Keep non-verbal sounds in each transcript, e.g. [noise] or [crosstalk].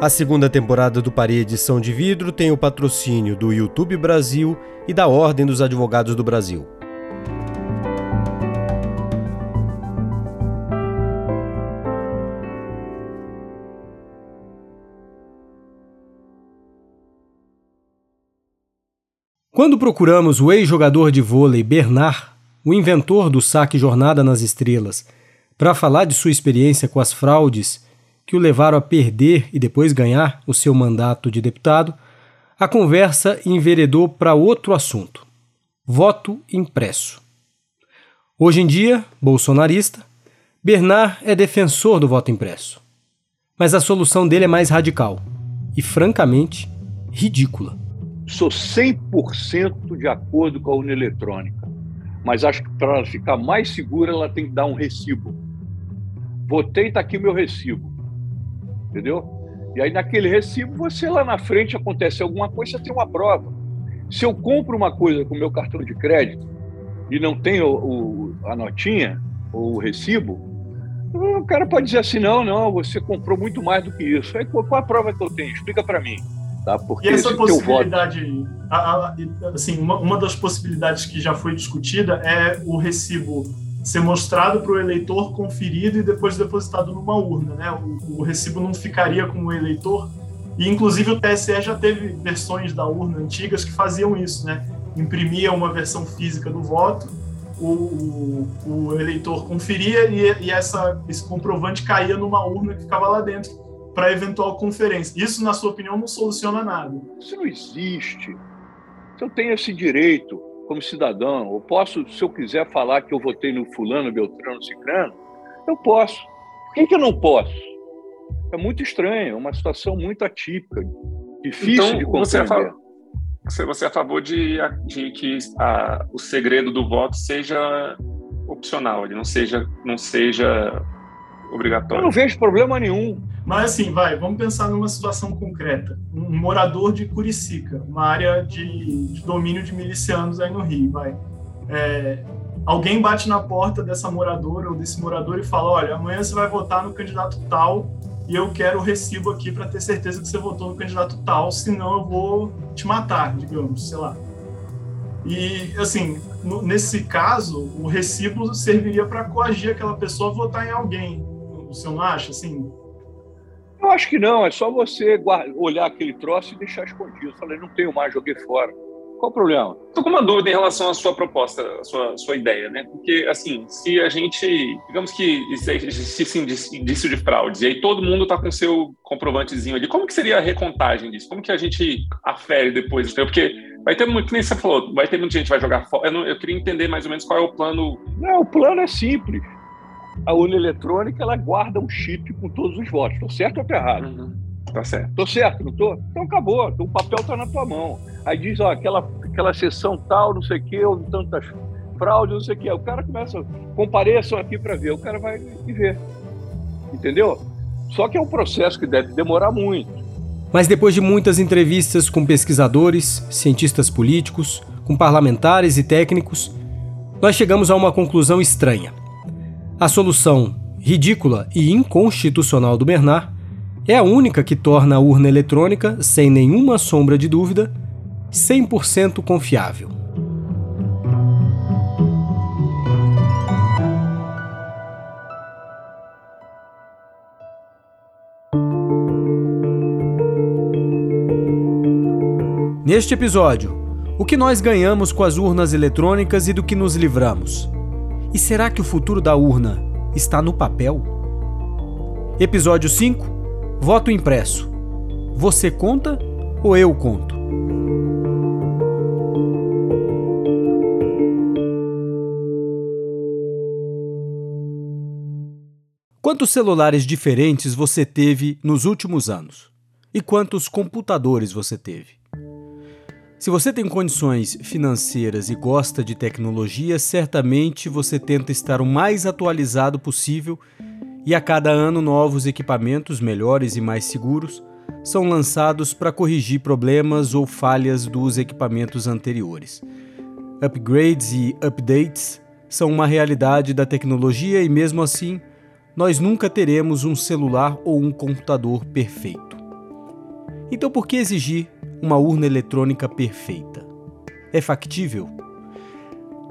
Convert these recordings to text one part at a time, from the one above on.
A segunda temporada do Parede Edição de Vidro tem o patrocínio do YouTube Brasil e da Ordem dos Advogados do Brasil. Quando procuramos o ex-jogador de vôlei Bernard, o inventor do saque Jornada nas Estrelas, para falar de sua experiência com as fraudes que o levaram a perder e depois ganhar o seu mandato de deputado, a conversa enveredou para outro assunto: voto impresso. Hoje em dia, bolsonarista, Bernard é defensor do voto impresso. Mas a solução dele é mais radical e, francamente, ridícula sou 100% de acordo com a urna eletrônica, mas acho que para ela ficar mais segura, ela tem que dar um recibo. Votei, está aqui meu recibo. Entendeu? E aí, naquele recibo, você lá na frente acontece alguma coisa, você tem uma prova. Se eu compro uma coisa com meu cartão de crédito e não tenho o, a notinha ou o recibo, o cara pode dizer assim: não, não, você comprou muito mais do que isso. Aí, qual a prova que eu tenho? Explica para mim. Tá? Porque e essa possibilidade, a, a, assim, uma, uma das possibilidades que já foi discutida é o recibo ser mostrado para o eleitor, conferido e depois depositado numa urna. Né? O, o, recibo não ficaria com o eleitor. E, inclusive, o TSE já teve versões da urna antigas que faziam isso, né? Imprimia uma versão física do voto, o, o, o eleitor conferia e, e essa, esse comprovante caía numa urna que ficava lá dentro para eventual conferência. Isso, na sua opinião, não soluciona nada. Isso não existe. Eu tenho esse direito como cidadão, eu posso, se eu quiser falar que eu votei no fulano, beltrano, cicrano, eu posso. Por que, que eu não posso? É muito estranho, é uma situação muito atípica, difícil então, de compreender. Você é, você é a favor de, de que a, o segredo do voto seja opcional, ele não seja, não seja obrigatório. Eu não vejo problema nenhum. Mas assim, vai, vamos pensar numa situação concreta. Um morador de Curicica, uma área de, de domínio de milicianos aí no Rio, vai. É, alguém bate na porta dessa moradora ou desse morador e fala: olha, amanhã você vai votar no candidato tal e eu quero o recibo aqui para ter certeza que você votou no candidato tal, senão eu vou te matar, digamos, sei lá. E, assim, no, nesse caso, o recibo serviria para coagir aquela pessoa a votar em alguém o senhor não acha, assim? Eu acho que não, é só você guarda, olhar aquele troço e deixar escondido. Eu falei, não tenho mais, joguei fora. Qual o problema? Estou com uma dúvida em relação à sua proposta, à sua, sua ideia, né? Porque, assim, se a gente, digamos que existisse indício de fraude, e aí todo mundo está com seu comprovantezinho ali, como que seria a recontagem disso? Como que a gente afere depois? Porque vai ter muito, que nem você falou, vai ter muita gente que vai jogar fora. Eu, eu queria entender mais ou menos qual é o plano. Não, o plano é simples a urna eletrônica ela guarda um chip com todos os votos. Estou certo ou estou errado? Uhum. Tá certo. Tô certo, não tô? Então acabou, então, o papel está na tua mão. Aí diz, ó, aquela, aquela sessão tal, não sei o quê, houve tantas fraudes, não sei o quê. O cara começa, compareçam aqui para ver, o cara vai e ver. Entendeu? Só que é um processo que deve demorar muito. Mas depois de muitas entrevistas com pesquisadores, cientistas políticos, com parlamentares e técnicos, nós chegamos a uma conclusão estranha. A solução ridícula e inconstitucional do Bernard é a única que torna a urna eletrônica, sem nenhuma sombra de dúvida, 100% confiável. Neste episódio, o que nós ganhamos com as urnas eletrônicas e do que nos livramos? E será que o futuro da urna está no papel? Episódio 5 Voto impresso. Você conta ou eu conto? Quantos celulares diferentes você teve nos últimos anos? E quantos computadores você teve? Se você tem condições financeiras e gosta de tecnologia, certamente você tenta estar o mais atualizado possível e a cada ano novos equipamentos melhores e mais seguros são lançados para corrigir problemas ou falhas dos equipamentos anteriores. Upgrades e updates são uma realidade da tecnologia e, mesmo assim, nós nunca teremos um celular ou um computador perfeito. Então por que exigir uma urna eletrônica perfeita? É factível?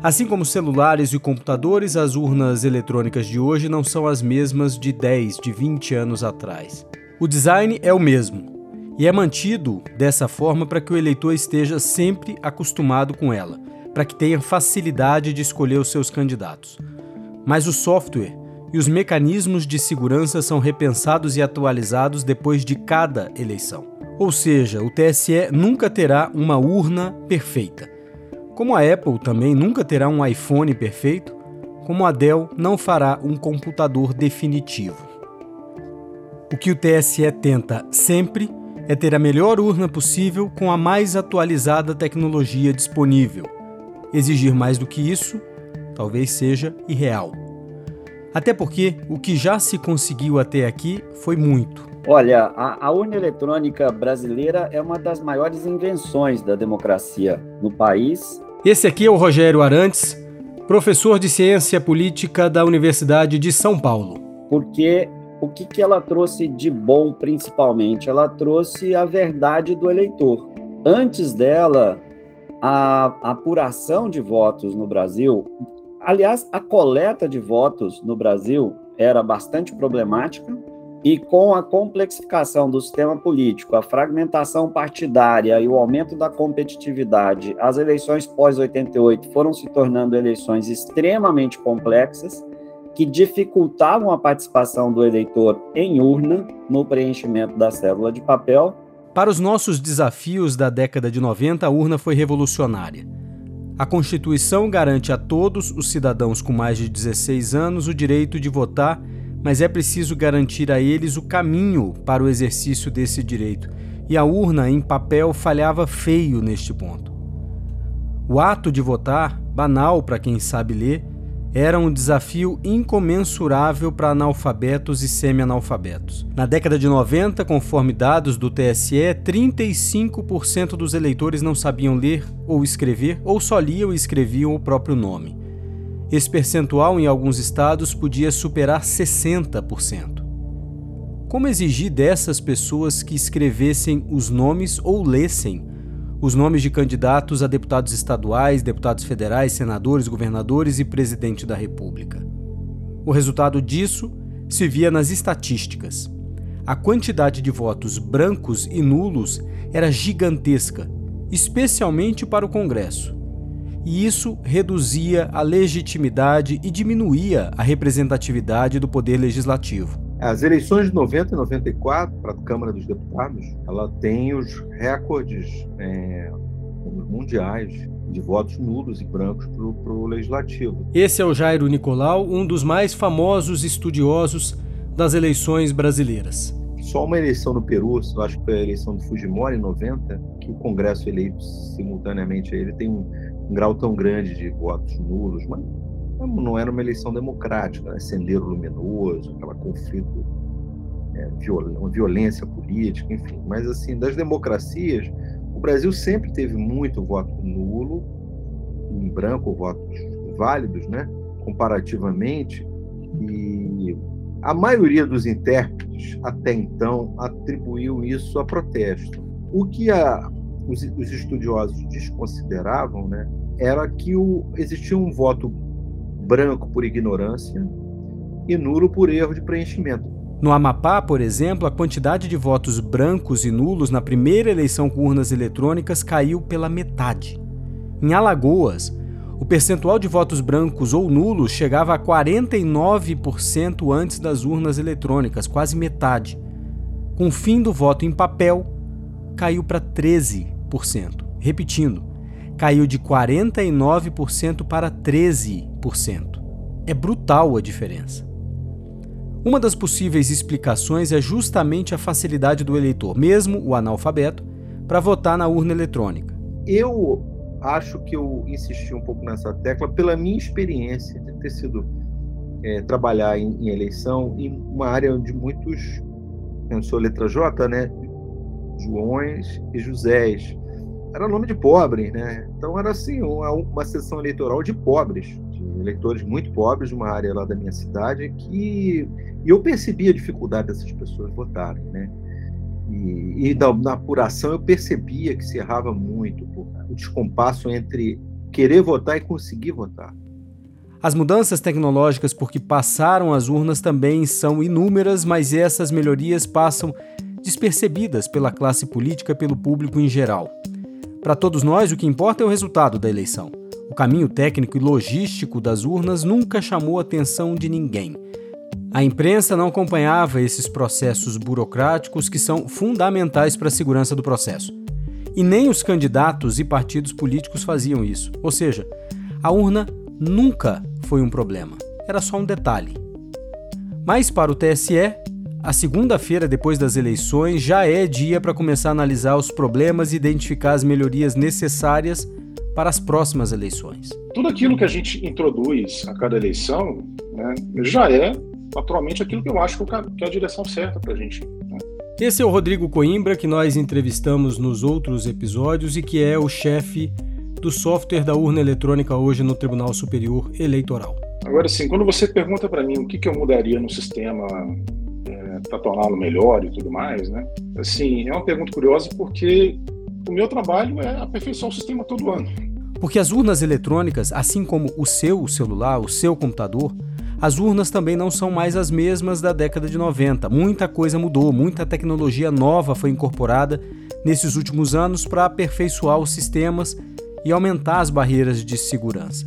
Assim como celulares e computadores, as urnas eletrônicas de hoje não são as mesmas de 10, de 20 anos atrás. O design é o mesmo e é mantido dessa forma para que o eleitor esteja sempre acostumado com ela, para que tenha facilidade de escolher os seus candidatos. Mas o software e os mecanismos de segurança são repensados e atualizados depois de cada eleição. Ou seja, o TSE nunca terá uma urna perfeita como a Apple também nunca terá um iPhone perfeito, como a Dell não fará um computador definitivo. O que o TSE tenta sempre é ter a melhor urna possível com a mais atualizada tecnologia disponível. Exigir mais do que isso talvez seja irreal. Até porque o que já se conseguiu até aqui foi muito. Olha, a, a, urna eletrônica brasileira é uma das maiores invenções da democracia no país esse aqui é o Rogério Arantes, professor de Ciência Política da Universidade de São Paulo. Porque o que, que ela trouxe de bom, principalmente? Ela trouxe a verdade do eleitor. Antes dela, a apuração de votos no Brasil, aliás, a coleta de votos no Brasil era bastante problemática e com a complexificação do sistema político, a fragmentação partidária e o aumento da competitividade, as eleições pós-88 foram se tornando eleições extremamente complexas que dificultavam a participação do eleitor em urna no preenchimento da célula de papel. Para os nossos desafios da década de 90, a urna foi revolucionária. A Constituição garante a todos os cidadãos com mais de 16 anos o direito de votar mas é preciso garantir a eles o caminho para o exercício desse direito, e a urna em papel falhava feio neste ponto. O ato de votar, banal para quem sabe ler, era um desafio incomensurável para analfabetos e semi-analfabetos. Na década de 90, conforme dados do TSE, 35% dos eleitores não sabiam ler ou escrever, ou só liam e escreviam o próprio nome. Esse percentual em alguns estados podia superar 60%. Como exigir dessas pessoas que escrevessem os nomes ou lessem os nomes de candidatos a deputados estaduais, deputados federais, senadores, governadores e presidente da República? O resultado disso se via nas estatísticas. A quantidade de votos brancos e nulos era gigantesca, especialmente para o Congresso e isso reduzia a legitimidade e diminuía a representatividade do poder legislativo. As eleições de 90 e 94 para a Câmara dos Deputados, ela tem os recordes é, mundiais de votos nulos e brancos para o legislativo. Esse é o Jairo Nicolau, um dos mais famosos estudiosos das eleições brasileiras. Só uma eleição no Peru, eu acho que foi a eleição do Fujimori em 90, que o Congresso eleito simultaneamente a ele tem um um grau tão grande de votos nulos, mas não era uma eleição democrática, né? sendeiro luminoso, aquela conflito, é, viol uma violência política, enfim. Mas, assim, das democracias, o Brasil sempre teve muito voto nulo, em branco, votos válidos, né? comparativamente, e a maioria dos intérpretes, até então, atribuiu isso a protesto. O que a, os, os estudiosos desconsideravam, né, era que o, existia um voto branco por ignorância e nulo por erro de preenchimento. No Amapá, por exemplo, a quantidade de votos brancos e nulos na primeira eleição com urnas eletrônicas caiu pela metade. Em Alagoas, o percentual de votos brancos ou nulos chegava a 49% antes das urnas eletrônicas, quase metade. Com o fim do voto em papel, caiu para 13%. Repetindo, caiu de 49% para 13%. É brutal a diferença. Uma das possíveis explicações é justamente a facilidade do eleitor, mesmo o analfabeto, para votar na urna eletrônica. Eu acho que eu insisti um pouco nessa tecla pela minha experiência de ter sido é, trabalhar em, em, eleição em uma área onde muitos, eu sou letra J, né? Joões e Josés. Era nome de pobre, né? Então era assim, uma, uma sessão eleitoral de pobres, de eleitores muito pobres de uma área lá da minha cidade que e eu percebi a dificuldade dessas pessoas votarem, né? E, e da, na apuração eu percebia que se errava muito o descompasso entre querer votar e conseguir votar. As mudanças tecnológicas por que passaram as urnas também são inúmeras, mas essas melhorias passam despercebidas pela classe política e pelo público em geral. Para todos nós, o que importa é o resultado da eleição. O caminho técnico e logístico das urnas nunca chamou a atenção de ninguém. A imprensa não acompanhava esses processos burocráticos que são fundamentais para a segurança do processo. E nem os candidatos e partidos políticos faziam isso. Ou seja, a urna nunca foi um problema, era só um detalhe. Mas para o TSE, a segunda-feira depois das eleições já é dia para começar a analisar os problemas e identificar as melhorias necessárias para as próximas eleições. Tudo aquilo que a gente introduz a cada eleição né, já é, naturalmente, aquilo que eu acho que é a direção certa para a gente. Né? Esse é o Rodrigo Coimbra, que nós entrevistamos nos outros episódios e que é o chefe do software da urna eletrônica hoje no Tribunal Superior Eleitoral. Agora, sim, quando você pergunta para mim o que, que eu mudaria no sistema para torná-lo melhor e tudo mais, né? Assim, é uma pergunta curiosa porque o meu trabalho é aperfeiçoar o sistema todo ano. Porque as urnas eletrônicas, assim como o seu celular, o seu computador, as urnas também não são mais as mesmas da década de 90. Muita coisa mudou, muita tecnologia nova foi incorporada nesses últimos anos para aperfeiçoar os sistemas e aumentar as barreiras de segurança.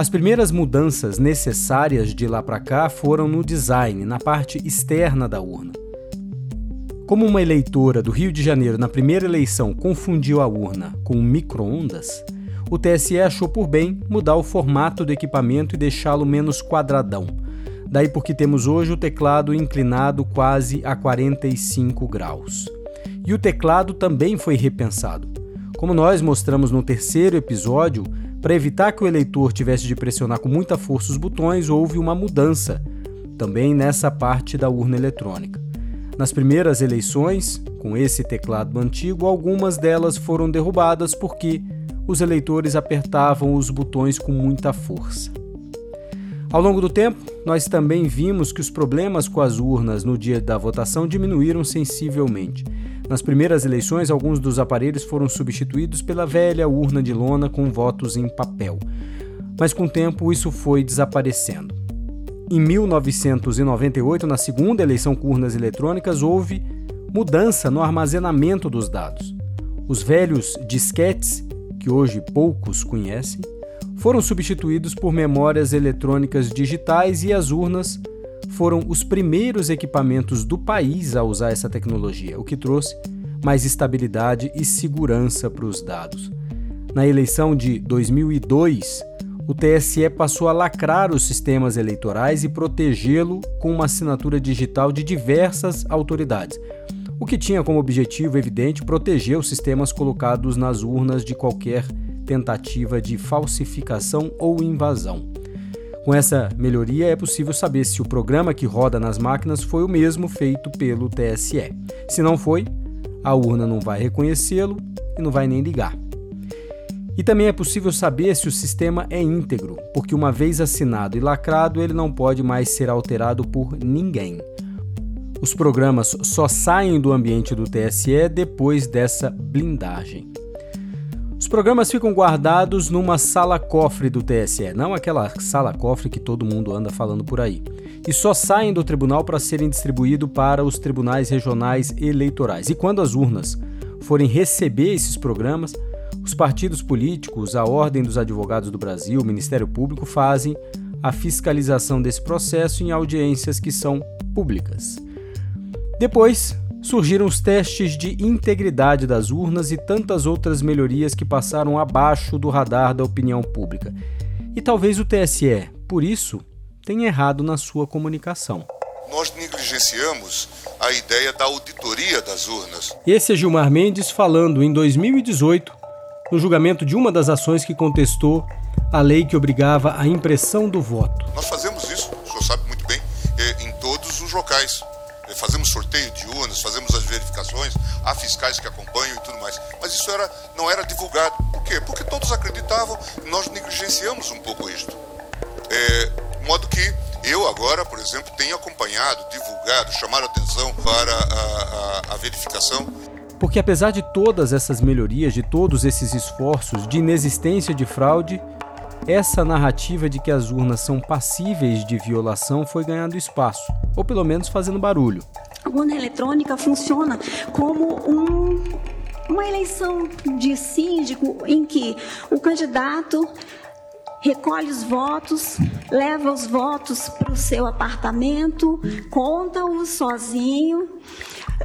As primeiras mudanças necessárias de lá para cá foram no design, na parte externa da urna. Como uma eleitora do Rio de Janeiro na primeira eleição confundiu a urna com um micro-ondas, o TSE achou por bem mudar o formato do equipamento e deixá-lo menos quadradão. Daí porque temos hoje o teclado inclinado quase a 45 graus. E o teclado também foi repensado. Como nós mostramos no terceiro episódio, para evitar que o eleitor tivesse de pressionar com muita força os botões, houve uma mudança também nessa parte da urna eletrônica. Nas primeiras eleições, com esse teclado antigo, algumas delas foram derrubadas porque os eleitores apertavam os botões com muita força. Ao longo do tempo, nós também vimos que os problemas com as urnas no dia da votação diminuíram sensivelmente. Nas primeiras eleições, alguns dos aparelhos foram substituídos pela velha urna de lona com votos em papel. Mas com o tempo isso foi desaparecendo. Em 1998, na segunda eleição com urnas eletrônicas, houve mudança no armazenamento dos dados. Os velhos disquetes que hoje poucos conhecem, foram substituídos por memórias eletrônicas digitais e as urnas foram os primeiros equipamentos do país a usar essa tecnologia, o que trouxe mais estabilidade e segurança para os dados. Na eleição de 2002, o TSE passou a lacrar os sistemas eleitorais e protegê-lo com uma assinatura digital de diversas autoridades, o que tinha como objetivo evidente proteger os sistemas colocados nas urnas de qualquer tentativa de falsificação ou invasão. Com essa melhoria, é possível saber se o programa que roda nas máquinas foi o mesmo feito pelo TSE. Se não foi, a urna não vai reconhecê-lo e não vai nem ligar. E também é possível saber se o sistema é íntegro, porque uma vez assinado e lacrado, ele não pode mais ser alterado por ninguém. Os programas só saem do ambiente do TSE depois dessa blindagem. Os programas ficam guardados numa sala-cofre do TSE, não aquela sala-cofre que todo mundo anda falando por aí, e só saem do tribunal para serem distribuídos para os tribunais regionais eleitorais. E quando as urnas forem receber esses programas, os partidos políticos, a Ordem dos Advogados do Brasil, o Ministério Público fazem a fiscalização desse processo em audiências que são públicas. Depois, surgiram os testes de integridade das urnas e tantas outras melhorias que passaram abaixo do radar da opinião pública. E talvez o TSE, por isso, tenha errado na sua comunicação. Nós negligenciamos a ideia da auditoria das urnas. Esse é Gilmar Mendes falando em 2018, no julgamento de uma das ações que contestou a lei que obrigava a impressão do voto. Nós fazemos isso, o senhor sabe muito bem, eh, em todos os locais fazemos sorteio de urnas, fazemos as verificações, há fiscais que acompanham e tudo mais. Mas isso era, não era divulgado. Por quê? Porque todos acreditavam, nós negligenciamos um pouco isto. É, modo que eu agora, por exemplo, tenho acompanhado, divulgado, chamado atenção para a, a, a verificação porque apesar de todas essas melhorias, de todos esses esforços de inexistência de fraude, essa narrativa de que as urnas são passíveis de violação foi ganhando espaço, ou pelo menos fazendo barulho. A urna eletrônica funciona como um, uma eleição de síndico em que o candidato recolhe os votos, leva os votos para o seu apartamento, conta-os sozinho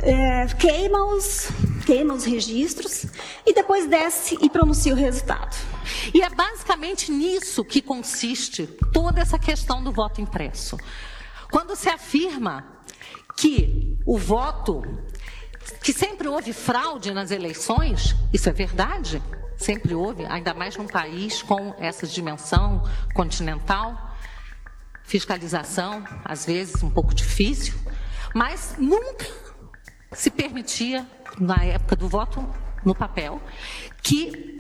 é, queima, os, queima os registros e depois desce e pronuncia o resultado. E é basicamente nisso que consiste toda essa questão do voto impresso. Quando se afirma que o voto, que sempre houve fraude nas eleições, isso é verdade, sempre houve, ainda mais num país com essa dimensão continental, fiscalização, às vezes um pouco difícil, mas nunca se permitia, na época do voto no papel, que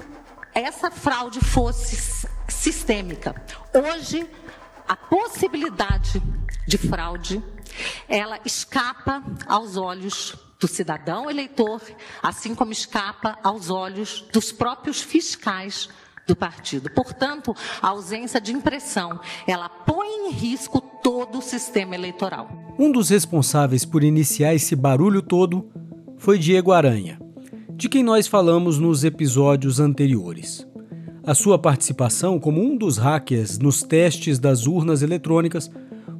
essa fraude fosse sistêmica. Hoje, a possibilidade de fraude, ela escapa aos olhos do cidadão eleitor, assim como escapa aos olhos dos próprios fiscais do partido. Portanto, a ausência de impressão, ela põe em risco todo o sistema eleitoral. Um dos responsáveis por iniciar esse barulho todo foi Diego Aranha, de quem nós falamos nos episódios anteriores. A sua participação como um dos hackers nos testes das urnas eletrônicas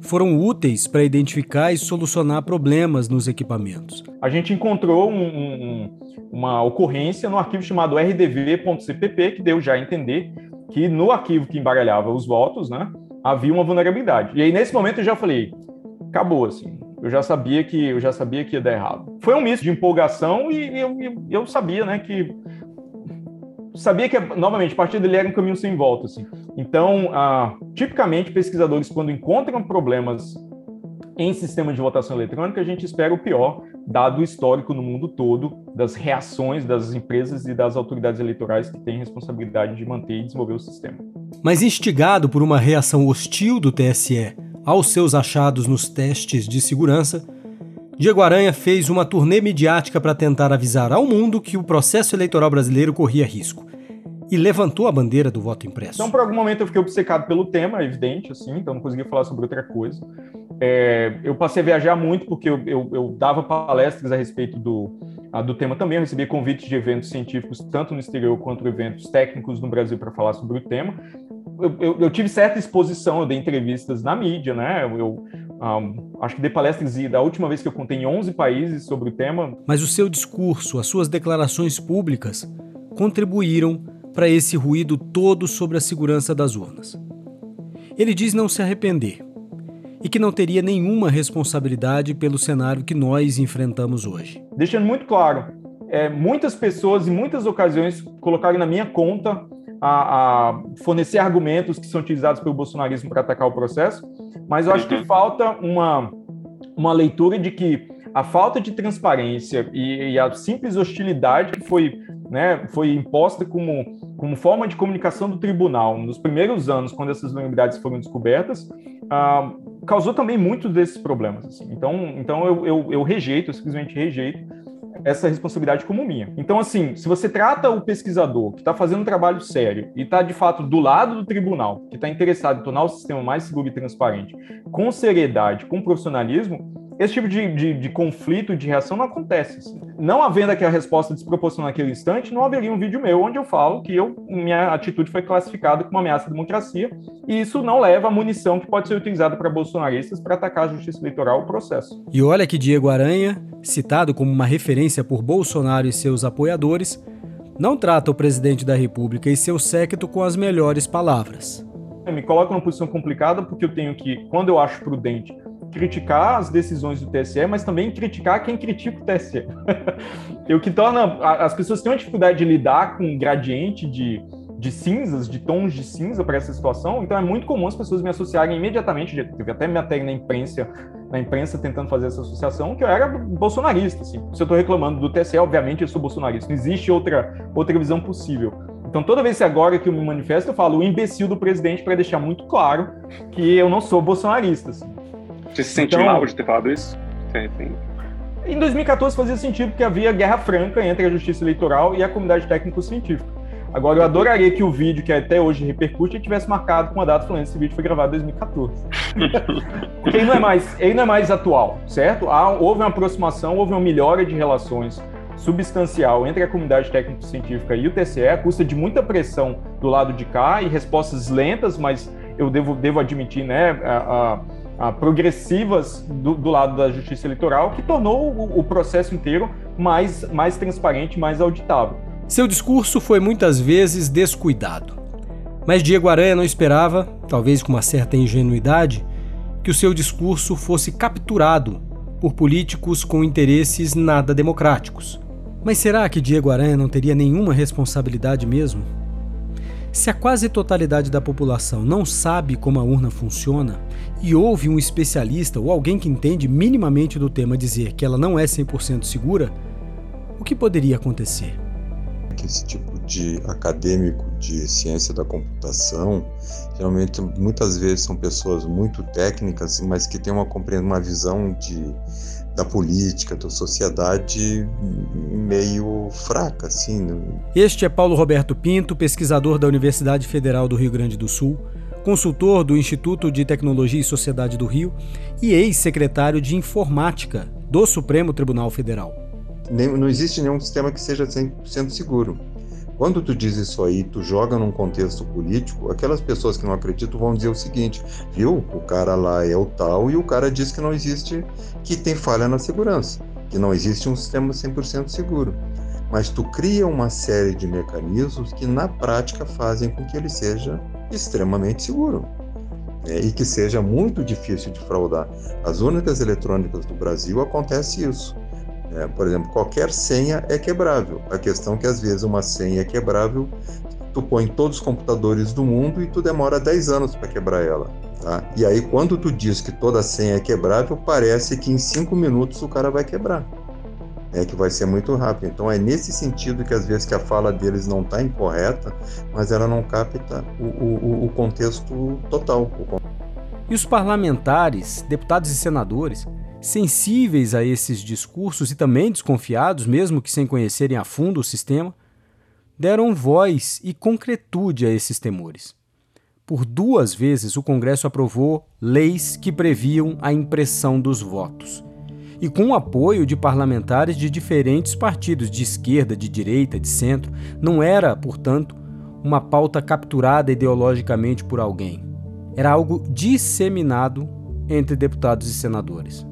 foram úteis para identificar e solucionar problemas nos equipamentos. A gente encontrou um, um, uma ocorrência no arquivo chamado rdv.cpp, que deu já a entender que no arquivo que embaralhava os votos, né, havia uma vulnerabilidade. E aí nesse momento eu já falei, acabou assim. Eu já sabia que eu já sabia que ia dar errado. Foi um misto de empolgação e eu, eu sabia, né, que sabia que novamente a partir dele era um caminho sem volta, assim. Então, ah, tipicamente pesquisadores quando encontram problemas em sistemas de votação eletrônica, a gente espera o pior, dado o histórico no mundo todo das reações das empresas e das autoridades eleitorais que têm responsabilidade de manter e desenvolver o sistema. Mas instigado por uma reação hostil do TSE aos seus achados nos testes de segurança, Diego Aranha fez uma turnê midiática para tentar avisar ao mundo que o processo eleitoral brasileiro corria risco e levantou a bandeira do voto impresso. Então, por algum momento, eu fiquei obcecado pelo tema, evidente, assim, então não conseguia falar sobre outra coisa. É, eu passei a viajar muito porque eu, eu, eu dava palestras a respeito do, a, do tema também. Eu recebi convites de eventos científicos, tanto no exterior quanto eventos técnicos no Brasil, para falar sobre o tema. Eu, eu, tive certa exposição, eu dei entrevistas na mídia, né? Eu, um, acho que dei palestras da última vez que eu contei em 11 países sobre o tema. Mas o seu discurso, as suas declarações públicas contribuíram para esse ruído todo sobre a segurança das urnas. Ele diz não se arrepender e que não teria nenhuma responsabilidade pelo cenário que nós enfrentamos hoje. Deixando muito claro, é, muitas pessoas em muitas ocasiões colocaram na minha conta a, a, fornecer argumentos que são utilizados pelo bolsonarismo para atacar o processo, mas eu acho que uhum. falta uma, uma leitura de que a falta de transparência e, e a simples hostilidade que foi, né, foi imposta como, como forma de comunicação do tribunal nos primeiros anos, quando essas vulnerabilidades foram descobertas, ah, causou também muitos desses problemas. Assim. Então, então eu, eu, eu rejeito, eu simplesmente rejeito essa responsabilidade como minha. Então, assim, se você trata o pesquisador que está fazendo um trabalho sério e está, de fato, do lado do tribunal, que está interessado em tornar o sistema mais seguro e transparente, com seriedade, com profissionalismo, esse tipo de, de, de, conflito, de reação não acontece. Assim. Não havendo aquela resposta desproporcional naquele instante, não haveria um vídeo meu onde eu falo que eu, minha atitude foi classificada como ameaça à democracia, e isso não leva a munição que pode ser utilizada para bolsonaristas para atacar a justiça eleitoral o processo. E olha que Diego Aranha, citado como uma referência por Bolsonaro e seus apoiadores, não trata o presidente da República e seu séquito com as melhores palavras. Eu me coloco numa posição complicada porque eu tenho que, quando eu acho prudente, criticar as decisões do TSE, mas também criticar quem critica o TSE. [laughs] e o que torna as pessoas têm uma dificuldade de lidar com um gradiente de, de cinzas, de tons de cinza para essa situação, então é muito comum as pessoas me associarem imediatamente, teve até minha matéria na imprensa, na imprensa tentando fazer essa associação, que eu era bolsonarista, assim. Se eu estou reclamando do TSE, obviamente eu sou bolsonarista, não existe outra, outra visão possível. Então, toda vez que agora que eu me manifesto, eu falo o imbecil do presidente para deixar muito claro que eu não sou bolsonarista. Assim. Você se sente então, mal de ter falado isso? Sim, sim. Em 2014 fazia sentido porque havia guerra franca entre a justiça eleitoral e a comunidade técnico-científica. Agora, eu adoraria que o vídeo, que até hoje repercute, tivesse marcado com a data falando que esse vídeo foi gravado em 2014. [laughs] Porque ele não é mais, ele não é mais atual, certo? Há, houve uma aproximação, houve uma melhora de relações substancial entre a comunidade técnico-científica e o TCE, a custa de muita pressão do lado de cá e respostas lentas, mas eu devo, devo admitir, né, a, a, a progressivas do, do, lado da justiça eleitoral, que tornou o, o processo inteiro mais, mais transparente, mais auditável. Seu discurso foi muitas vezes descuidado. Mas Diego Aranha não esperava, talvez com uma certa ingenuidade, que o seu discurso fosse capturado por políticos com interesses nada democráticos. Mas será que Diego Aranha não teria nenhuma responsabilidade mesmo? Se a quase totalidade da população não sabe como a urna funciona e ouve um especialista ou alguém que entende minimamente do tema dizer que ela não é 100% segura, o que poderia acontecer? esse tipo de acadêmico de ciência da computação, geralmente muitas vezes são pessoas muito técnicas, mas que têm uma uma visão de da política, da sociedade meio fraca, assim. Né? Este é Paulo Roberto Pinto, pesquisador da Universidade Federal do Rio Grande do Sul, consultor do Instituto de Tecnologia e Sociedade do Rio e ex-secretário de Informática do Supremo Tribunal Federal não existe nenhum sistema que seja 100% seguro. Quando tu diz isso aí, tu joga num contexto político, aquelas pessoas que não acreditam vão dizer o seguinte, viu? O cara lá é o tal e o cara diz que não existe, que tem falha na segurança, que não existe um sistema 100% seguro. Mas tu cria uma série de mecanismos que na prática fazem com que ele seja extremamente seguro. Né? E que seja muito difícil de fraudar. As únicas eletrônicas do Brasil acontece isso é, por exemplo, qualquer senha é quebrável. A questão é que às vezes uma senha é quebrável, tu põe todos os computadores do mundo e tu demora 10 anos para quebrar ela. Tá? E aí quando tu diz que toda senha é quebrável, parece que em 5 minutos o cara vai quebrar. É que vai ser muito rápido. Então é nesse sentido que às vezes que a fala deles não está incorreta, mas ela não capta o, o, o contexto total. E os parlamentares, deputados e senadores, sensíveis a esses discursos e também desconfiados, mesmo que sem conhecerem a fundo o sistema, deram voz e concretude a esses temores. Por duas vezes o Congresso aprovou leis que previam a impressão dos votos. E com o apoio de parlamentares de diferentes partidos, de esquerda, de direita, de centro, não era, portanto, uma pauta capturada ideologicamente por alguém. Era algo disseminado entre deputados e senadores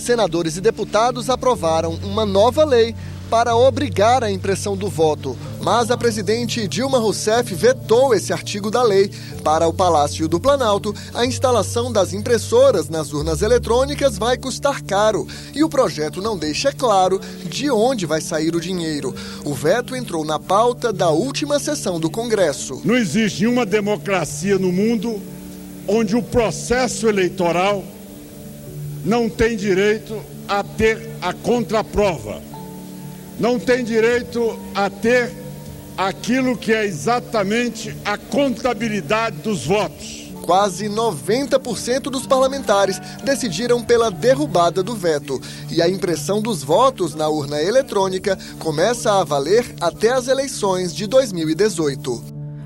senadores e deputados aprovaram uma nova lei para obrigar a impressão do voto, mas a presidente Dilma Rousseff vetou esse artigo da lei. Para o Palácio do Planalto, a instalação das impressoras nas urnas eletrônicas vai custar caro e o projeto não deixa claro de onde vai sair o dinheiro. O veto entrou na pauta da última sessão do Congresso. Não existe nenhuma democracia no mundo onde o processo eleitoral não tem direito a ter a contraprova, não tem direito a ter aquilo que é exatamente a contabilidade dos votos. Quase 90% dos parlamentares decidiram pela derrubada do veto. E a impressão dos votos na urna eletrônica começa a valer até as eleições de 2018.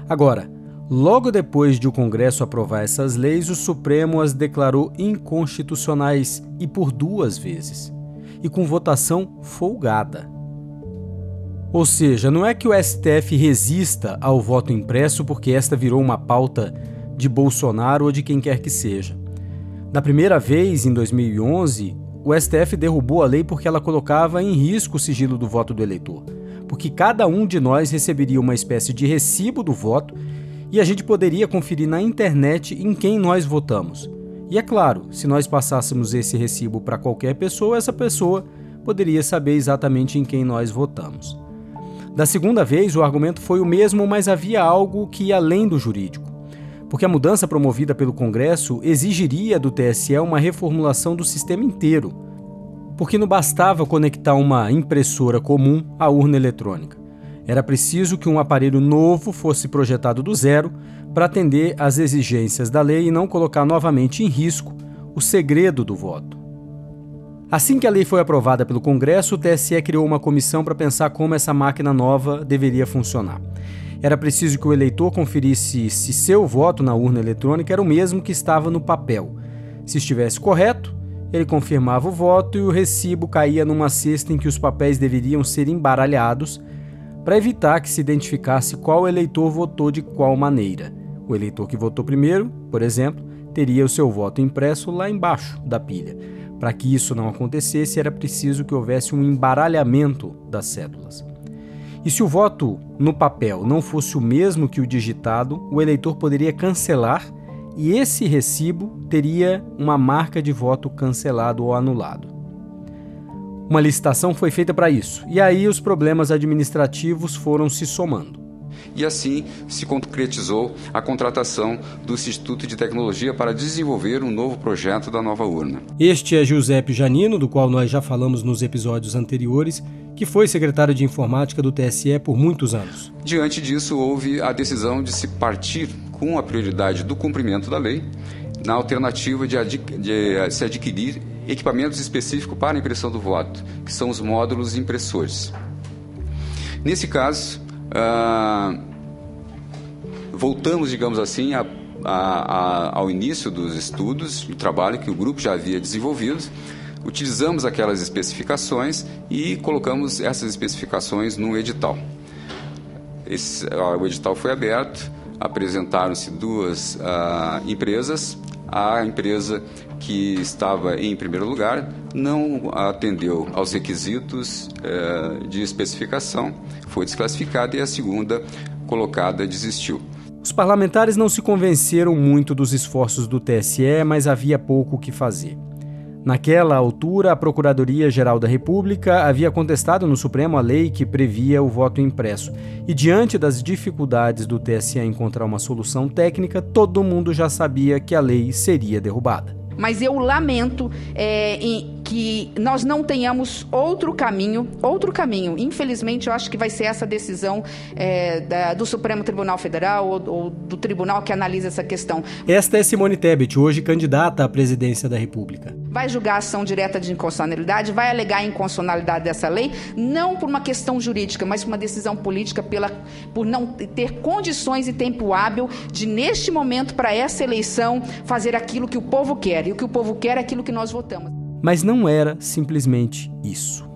Agora, Logo depois de o Congresso aprovar essas leis, o Supremo as declarou inconstitucionais e por duas vezes, e com votação folgada. Ou seja, não é que o STF resista ao voto impresso porque esta virou uma pauta de Bolsonaro ou de quem quer que seja. Na primeira vez, em 2011, o STF derrubou a lei porque ela colocava em risco o sigilo do voto do eleitor, porque cada um de nós receberia uma espécie de recibo do voto e a gente poderia conferir na internet em quem nós votamos. E é claro, se nós passássemos esse recibo para qualquer pessoa, essa pessoa poderia saber exatamente em quem nós votamos. Da segunda vez, o argumento foi o mesmo, mas havia algo que ia além do jurídico. Porque a mudança promovida pelo Congresso exigiria do TSE uma reformulação do sistema inteiro. Porque não bastava conectar uma impressora comum à urna eletrônica. Era preciso que um aparelho novo fosse projetado do zero para atender às exigências da lei e não colocar novamente em risco o segredo do voto. Assim que a lei foi aprovada pelo Congresso, o TSE criou uma comissão para pensar como essa máquina nova deveria funcionar. Era preciso que o eleitor conferisse se seu voto na urna eletrônica era o mesmo que estava no papel. Se estivesse correto, ele confirmava o voto e o recibo caía numa cesta em que os papéis deveriam ser embaralhados para evitar que se identificasse qual eleitor votou de qual maneira. O eleitor que votou primeiro, por exemplo, teria o seu voto impresso lá embaixo da pilha. Para que isso não acontecesse, era preciso que houvesse um embaralhamento das cédulas. E se o voto no papel não fosse o mesmo que o digitado, o eleitor poderia cancelar e esse recibo teria uma marca de voto cancelado ou anulado. Uma licitação foi feita para isso, e aí os problemas administrativos foram se somando. E assim se concretizou a contratação do Instituto de Tecnologia para desenvolver um novo projeto da nova urna. Este é Giuseppe Janino, do qual nós já falamos nos episódios anteriores, que foi secretário de Informática do TSE por muitos anos. Diante disso, houve a decisão de se partir com a prioridade do cumprimento da lei, na alternativa de, adqu de se adquirir equipamentos específicos para a impressão do voto, que são os módulos impressores. Nesse caso, uh, voltamos, digamos assim, a, a, a, ao início dos estudos, do trabalho que o grupo já havia desenvolvido, utilizamos aquelas especificações e colocamos essas especificações no edital. Esse, uh, o edital foi aberto, apresentaram-se duas uh, empresas, a empresa que estava em primeiro lugar não atendeu aos requisitos eh, de especificação, foi desclassificada e a segunda colocada desistiu. Os parlamentares não se convenceram muito dos esforços do TSE, mas havia pouco o que fazer. Naquela altura, a Procuradoria-Geral da República havia contestado no Supremo a lei que previa o voto impresso. E diante das dificuldades do TSE encontrar uma solução técnica, todo mundo já sabia que a lei seria derrubada. Mas eu lamento é, que nós não tenhamos outro caminho, outro caminho. Infelizmente, eu acho que vai ser essa decisão é, da, do Supremo Tribunal Federal ou, ou, do tribunal que analisa essa questão. Esta é Simone Tebet, hoje candidata à presidência da República. Vai julgar a ação direta de inconstitucionalidade, vai alegar a inconstitucionalidade dessa lei, não por uma questão jurídica, mas por uma decisão política, pela, por não ter condições e tempo hábil de, neste momento, para essa eleição, fazer aquilo que o povo quer. E o que o povo quer é aquilo que nós votamos. Mas não era simplesmente isso.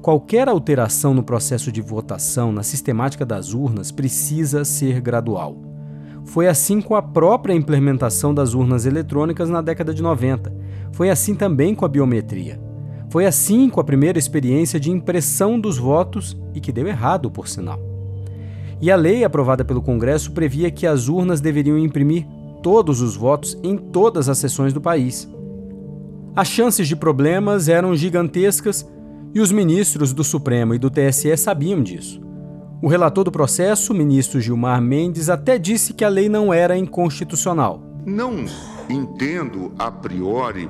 Qualquer alteração no processo de votação, na sistemática das urnas, precisa ser gradual. Foi assim com a própria implementação das urnas eletrônicas na década de 90. Foi assim também com a biometria. Foi assim com a primeira experiência de impressão dos votos e que deu errado, por sinal. E a lei aprovada pelo Congresso previa que as urnas deveriam imprimir todos os votos em todas as sessões do país. As chances de problemas eram gigantescas e os ministros do Supremo e do TSE sabiam disso. O relator do processo, ministro Gilmar Mendes, até disse que a lei não era inconstitucional. Não entendo a priori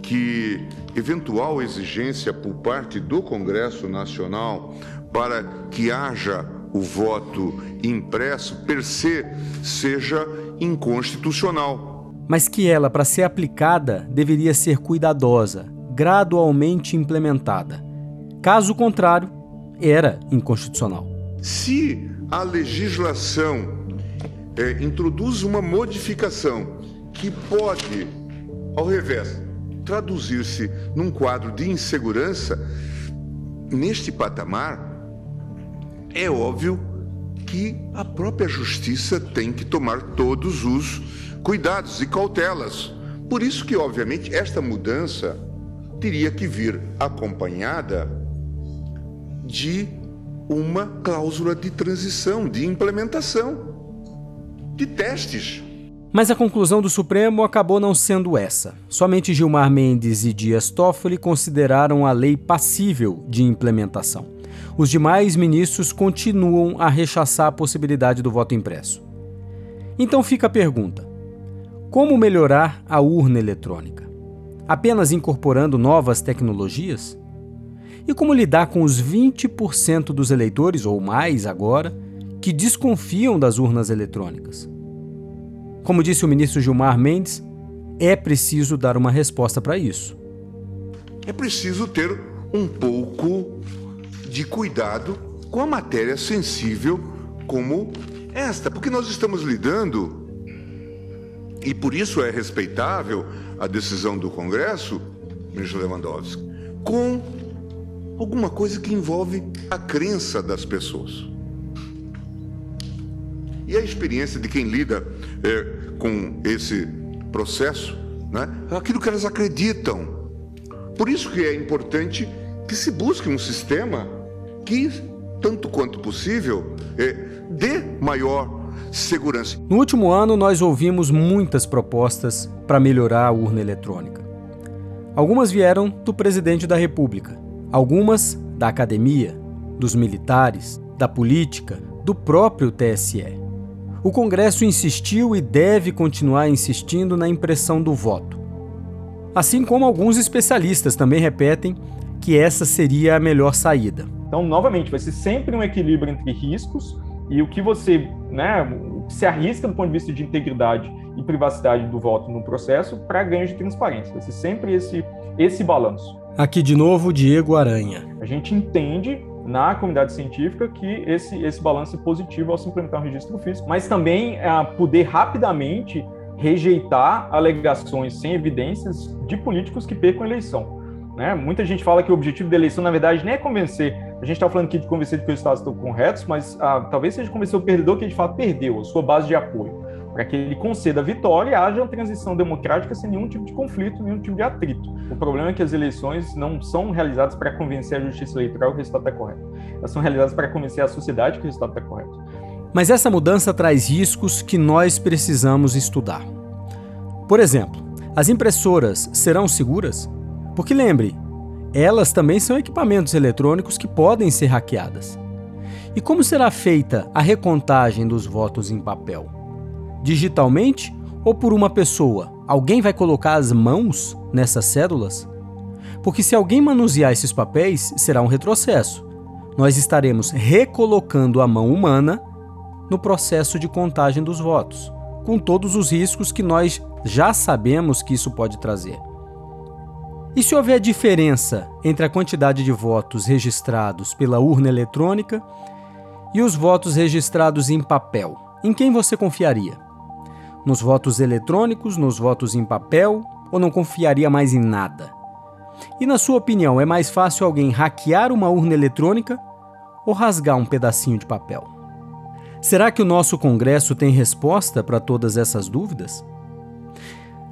que eventual exigência por parte do Congresso Nacional para que haja o voto impresso per se seja inconstitucional mas que ela, para ser aplicada, deveria ser cuidadosa, gradualmente implementada. Caso contrário, era inconstitucional. Se a legislação é, introduz uma modificação que pode, ao revés, traduzir-se num quadro de insegurança, neste patamar, é óbvio que a própria justiça tem que tomar todos os cuidados e cautelas. Por isso que, obviamente, esta mudança teria que vir acompanhada de uma cláusula de transição, de implementação, de testes. Mas a conclusão do Supremo acabou não sendo essa. Somente Gilmar Mendes e Dias Toffoli consideraram a lei passível de implementação. Os demais ministros continuam a rechaçar a possibilidade do voto impresso. Então fica a pergunta: como melhorar a urna eletrônica? Apenas incorporando novas tecnologias? E como lidar com os 20% dos eleitores, ou mais agora, que desconfiam das urnas eletrônicas? Como disse o ministro Gilmar Mendes, é preciso dar uma resposta para isso. É preciso ter um pouco de cuidado com a matéria sensível como esta, porque nós estamos lidando, e por isso é respeitável a decisão do Congresso, ministro Lewandowski, com alguma coisa que envolve a crença das pessoas. E a experiência de quem lida é, com esse processo, né, é aquilo que elas acreditam. Por isso que é importante que se busque um sistema que, tanto quanto possível, é, dê maior segurança. No último ano, nós ouvimos muitas propostas para melhorar a urna eletrônica. Algumas vieram do presidente da República, algumas da academia, dos militares, da política, do próprio TSE. O Congresso insistiu e deve continuar insistindo na impressão do voto. Assim como alguns especialistas também repetem que essa seria a melhor saída. Então, novamente, vai ser sempre um equilíbrio entre riscos e o que você né, se arrisca do ponto de vista de integridade e privacidade do voto no processo para ganho de transparência. Vai ser sempre esse, esse balanço. Aqui de novo, Diego Aranha. A gente entende na comunidade científica que esse, esse balanço é positivo ao se implementar um registro físico, mas também é, poder rapidamente rejeitar alegações sem evidências de políticos que percam a eleição. Né? Muita gente fala que o objetivo da eleição, na verdade, nem é convencer. A gente está falando aqui de convencer de que os estados estão corretos, mas ah, talvez seja convencer o perdedor que de fato perdeu a sua base de apoio, para que ele conceda a vitória e haja uma transição democrática sem nenhum tipo de conflito, nenhum tipo de atrito. O problema é que as eleições não são realizadas para convencer a justiça eleitoral que o resultado está correto. Elas são realizadas para convencer a sociedade que o resultado está correto. Mas essa mudança traz riscos que nós precisamos estudar. Por exemplo, as impressoras serão seguras? Porque lembre, elas também são equipamentos eletrônicos que podem ser hackeadas. E como será feita a recontagem dos votos em papel? Digitalmente ou por uma pessoa? Alguém vai colocar as mãos nessas cédulas? Porque se alguém manusear esses papéis, será um retrocesso. Nós estaremos recolocando a mão humana no processo de contagem dos votos, com todos os riscos que nós já sabemos que isso pode trazer. E se houver diferença entre a quantidade de votos registrados pela urna eletrônica e os votos registrados em papel, em quem você confiaria? Nos votos eletrônicos, nos votos em papel ou não confiaria mais em nada? E na sua opinião, é mais fácil alguém hackear uma urna eletrônica ou rasgar um pedacinho de papel? Será que o nosso Congresso tem resposta para todas essas dúvidas?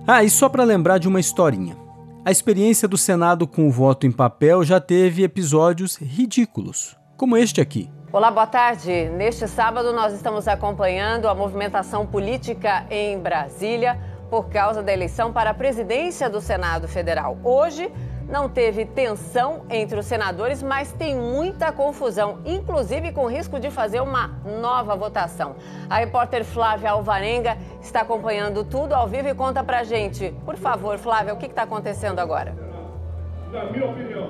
Ah, e só para lembrar de uma historinha. A experiência do Senado com o voto em papel já teve episódios ridículos, como este aqui. Olá, boa tarde. Neste sábado, nós estamos acompanhando a movimentação política em Brasília por causa da eleição para a presidência do Senado Federal. Hoje, não teve tensão entre os senadores, mas tem muita confusão, inclusive com risco de fazer uma nova votação. A repórter Flávia Alvarenga está acompanhando tudo ao vivo e conta pra gente. Por favor, Flávia, o que está acontecendo agora? Na minha opinião.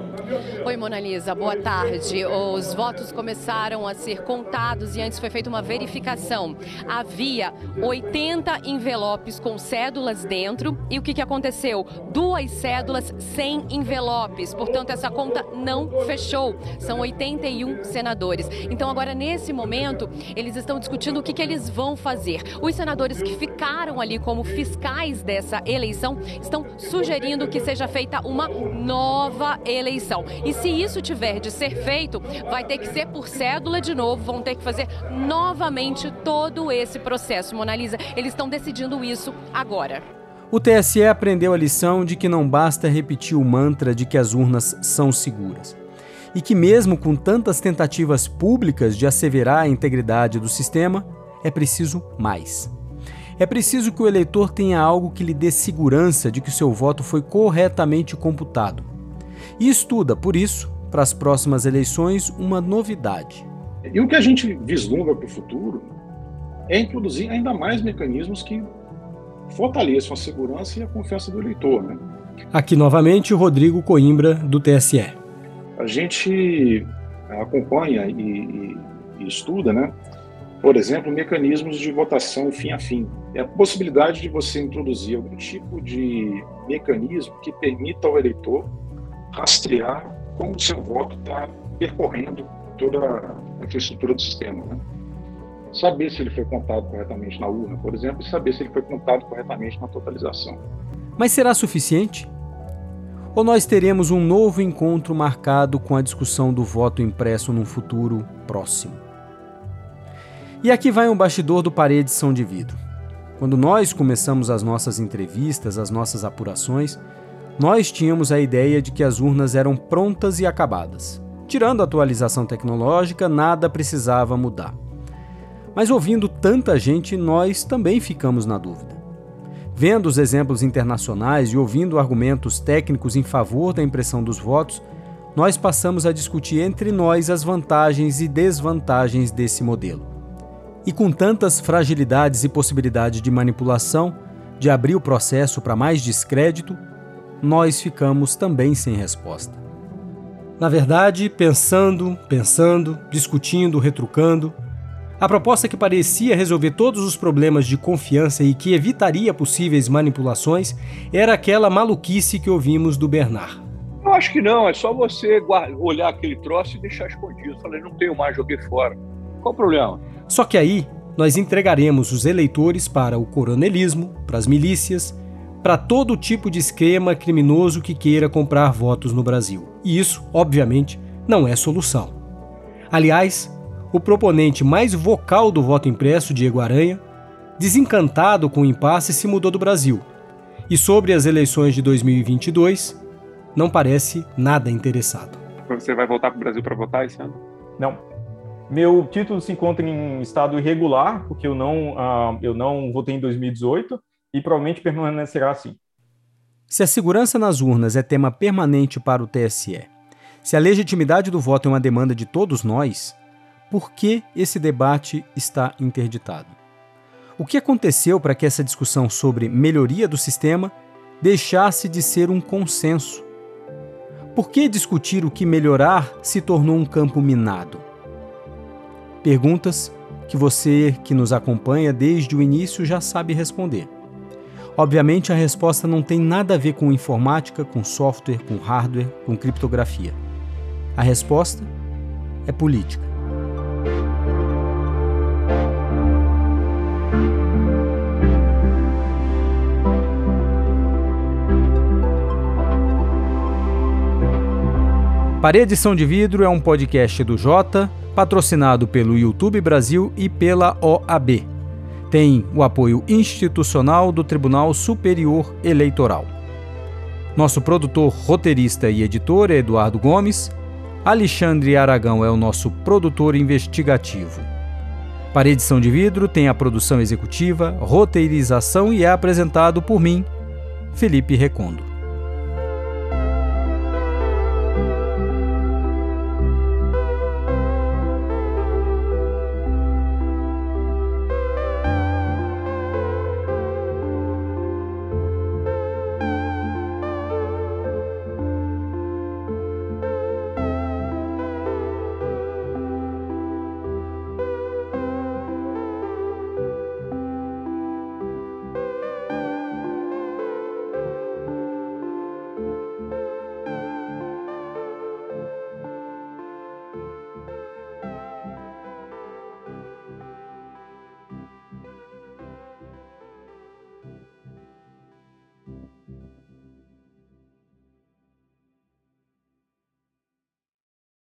Oi, Mona Lisa, boa tarde. Os votos começaram a ser contados e antes foi feita uma verificação. Havia 80 envelopes com cédulas dentro e o que, que aconteceu? Duas cédulas sem envelopes, portanto, essa conta não fechou. São 81 senadores. Então, agora, nesse momento, eles estão discutindo o que, que eles vão fazer. Os senadores que ficaram ali como fiscais dessa eleição estão sugerindo que seja feita uma nova nova eleição. E se isso tiver de ser feito, vai ter que ser por cédula de novo, vão ter que fazer novamente todo esse processo. Monalisa, eles estão decidindo isso agora. O TSE aprendeu a lição de que não basta repetir o mantra de que as urnas são seguras. E que, mesmo com tantas tentativas públicas de asseverar a integridade do sistema, é preciso mais. É preciso que o eleitor tenha algo que lhe dê segurança de que o seu voto foi corretamente computado e estuda, por isso, para as próximas eleições, uma novidade. E o que a gente vislumbra para o futuro é introduzir ainda mais mecanismos que fortaleçam a segurança e a confiança do eleitor. Né? Aqui novamente Rodrigo Coimbra, do TSE. a gente acompanha e, e, e estuda, né? Por exemplo, mecanismos de votação fim a fim. É a possibilidade de você introduzir algum tipo de mecanismo que permita ao eleitor rastrear como o seu voto está percorrendo toda a infraestrutura do sistema. Né? Saber se ele foi contado corretamente na urna, por exemplo, e saber se ele foi contado corretamente na totalização. Mas será suficiente? Ou nós teremos um novo encontro marcado com a discussão do voto impresso num futuro próximo? E aqui vai um bastidor do Parede São de Vidro. Quando nós começamos as nossas entrevistas, as nossas apurações, nós tínhamos a ideia de que as urnas eram prontas e acabadas. Tirando a atualização tecnológica, nada precisava mudar. Mas ouvindo tanta gente, nós também ficamos na dúvida. Vendo os exemplos internacionais e ouvindo argumentos técnicos em favor da impressão dos votos, nós passamos a discutir entre nós as vantagens e desvantagens desse modelo. E com tantas fragilidades e possibilidades de manipulação, de abrir o processo para mais descrédito, nós ficamos também sem resposta. Na verdade, pensando, pensando, discutindo, retrucando, a proposta que parecia resolver todos os problemas de confiança e que evitaria possíveis manipulações era aquela maluquice que ouvimos do Bernard. Eu acho que não, é só você olhar aquele troço e deixar escondido. Falei, não tenho mais, joguei fora. Qual o problema? Só que aí nós entregaremos os eleitores para o coronelismo, para as milícias, para todo tipo de esquema criminoso que queira comprar votos no Brasil. E isso, obviamente, não é solução. Aliás, o proponente mais vocal do voto impresso, Diego Aranha, desencantado com o impasse, se mudou do Brasil. E sobre as eleições de 2022, não parece nada interessado. Você vai voltar para o Brasil para votar esse ano? Não. Meu título se encontra em estado irregular, porque eu não, uh, eu não votei em 2018 e provavelmente permanecerá assim. Se a segurança nas urnas é tema permanente para o TSE, se a legitimidade do voto é uma demanda de todos nós, por que esse debate está interditado? O que aconteceu para que essa discussão sobre melhoria do sistema deixasse de ser um consenso? Por que discutir o que melhorar se tornou um campo minado? Perguntas que você que nos acompanha desde o início já sabe responder. Obviamente, a resposta não tem nada a ver com informática, com software, com hardware, com criptografia. A resposta é política. Parede São de Vidro é um podcast do Jota, patrocinado pelo YouTube Brasil e pela OAB. Tem o apoio institucional do Tribunal Superior Eleitoral. Nosso produtor, roteirista e editor é Eduardo Gomes. Alexandre Aragão é o nosso produtor investigativo. Para edição de vidro tem a produção executiva, roteirização e é apresentado por mim, Felipe Recondo.